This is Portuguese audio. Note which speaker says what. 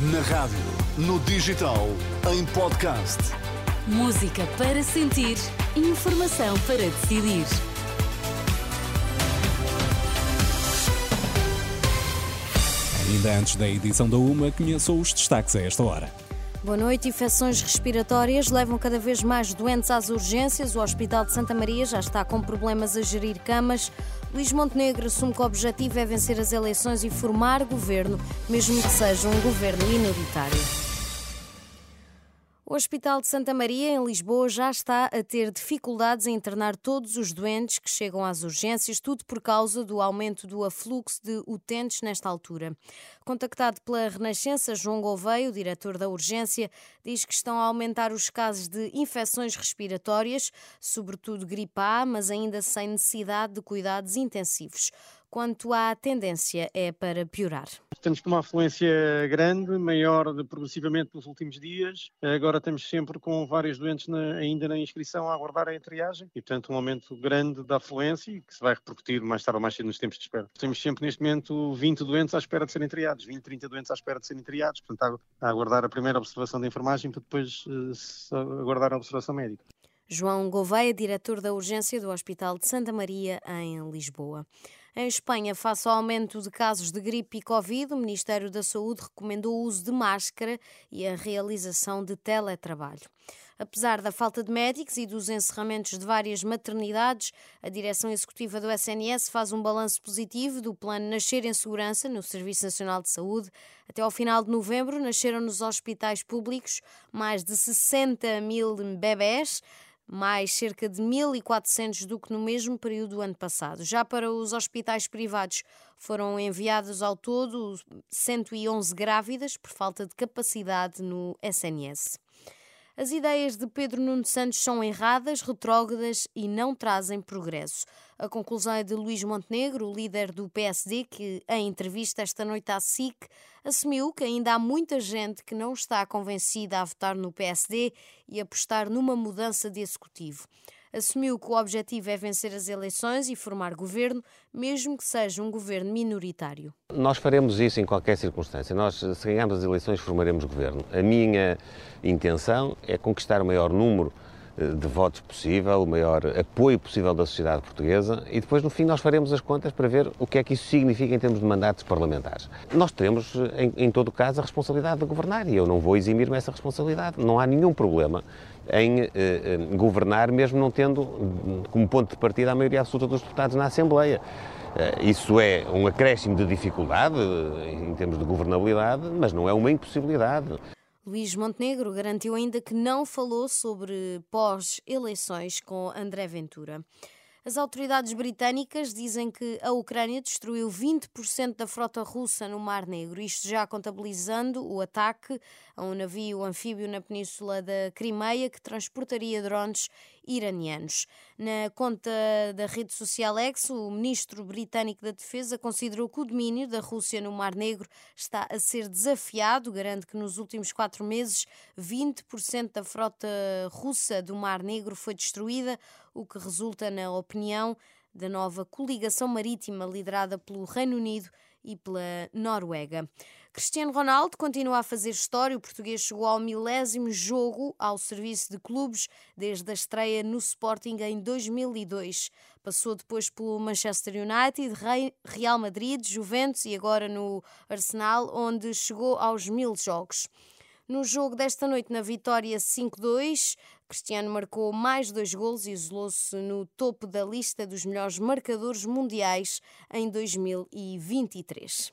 Speaker 1: Na rádio, no digital, em podcast.
Speaker 2: Música para sentir, informação para decidir.
Speaker 3: Ainda antes da edição da UMA, conheçam os destaques a esta hora.
Speaker 4: Boa noite. Infecções respiratórias levam cada vez mais doentes às urgências. O Hospital de Santa Maria já está com problemas a gerir camas. Luís Montenegro assume que o objetivo é vencer as eleições e formar governo, mesmo que seja um governo minoritário. O Hospital de Santa Maria, em Lisboa, já está a ter dificuldades em internar todos os doentes que chegam às urgências, tudo por causa do aumento do afluxo de utentes nesta altura. Contactado pela Renascença, João Gouveia, o diretor da urgência, diz que estão a aumentar os casos de infecções respiratórias, sobretudo gripe A, mas ainda sem necessidade de cuidados intensivos quanto à tendência é para piorar.
Speaker 5: Temos uma afluência grande, maior de, progressivamente nos últimos dias. Agora estamos sempre com vários doentes na, ainda na inscrição a aguardar a triagem e, portanto, um aumento grande da afluência e que se vai repercutir mais tarde ou mais cedo nos tempos de espera. Temos sempre neste momento 20 doentes à espera de serem triados, 20, 30 doentes à espera de serem triados, portanto, a aguardar a primeira observação da enfermagem para depois uh, aguardar a observação médica.
Speaker 4: João Gouveia, diretor da urgência do Hospital de Santa Maria, em Lisboa. Em Espanha, face ao aumento de casos de gripe e Covid, o Ministério da Saúde recomendou o uso de máscara e a realização de teletrabalho. Apesar da falta de médicos e dos encerramentos de várias maternidades, a direção executiva do SNS faz um balanço positivo do plano Nascer em Segurança no Serviço Nacional de Saúde. Até ao final de novembro, nasceram nos hospitais públicos mais de 60 mil bebés mais cerca de 1.400 do que no mesmo período do ano passado. Já para os hospitais privados foram enviados ao todo 111 grávidas por falta de capacidade no SNS. As ideias de Pedro Nuno Santos são erradas, retrógradas e não trazem progresso. A conclusão é de Luís Montenegro, líder do PSD, que, em entrevista esta noite à SIC, assumiu que ainda há muita gente que não está convencida a votar no PSD e apostar numa mudança de executivo assumiu que o objetivo é vencer as eleições e formar governo, mesmo que seja um governo minoritário.
Speaker 6: Nós faremos isso em qualquer circunstância. Nós, se ganharmos as eleições, formaremos governo. A minha intenção é conquistar o maior número de votos possível, o maior apoio possível da sociedade portuguesa e depois, no fim, nós faremos as contas para ver o que é que isso significa em termos de mandatos parlamentares. Nós teremos, em, em todo caso, a responsabilidade de governar e eu não vou eximir-me essa responsabilidade. Não há nenhum problema em eh, eh, governar, mesmo não tendo como ponto de partida a maioria absoluta dos deputados na Assembleia. Eh, isso é um acréscimo de dificuldade eh, em termos de governabilidade, mas não é uma impossibilidade.
Speaker 4: Luís Montenegro garantiu ainda que não falou sobre pós-eleições com André Ventura. As autoridades britânicas dizem que a Ucrânia destruiu 20% da frota russa no Mar Negro, isto já contabilizando o ataque a um navio anfíbio na península da Crimeia que transportaria drones iranianos. Na conta da rede social X, o ministro britânico da Defesa considerou que o domínio da Rússia no Mar Negro está a ser desafiado, garante que nos últimos quatro meses 20% da frota russa do Mar Negro foi destruída, o que resulta na opinião da nova coligação marítima liderada pelo Reino Unido e pela Noruega. Cristiano Ronaldo continua a fazer história. O português chegou ao milésimo jogo ao serviço de clubes desde a estreia no Sporting em 2002. Passou depois pelo Manchester United, Real Madrid, Juventus e agora no Arsenal, onde chegou aos mil jogos. No jogo desta noite, na vitória 5-2, Cristiano marcou mais dois gols e isolou-se no topo da lista dos melhores marcadores mundiais em 2023.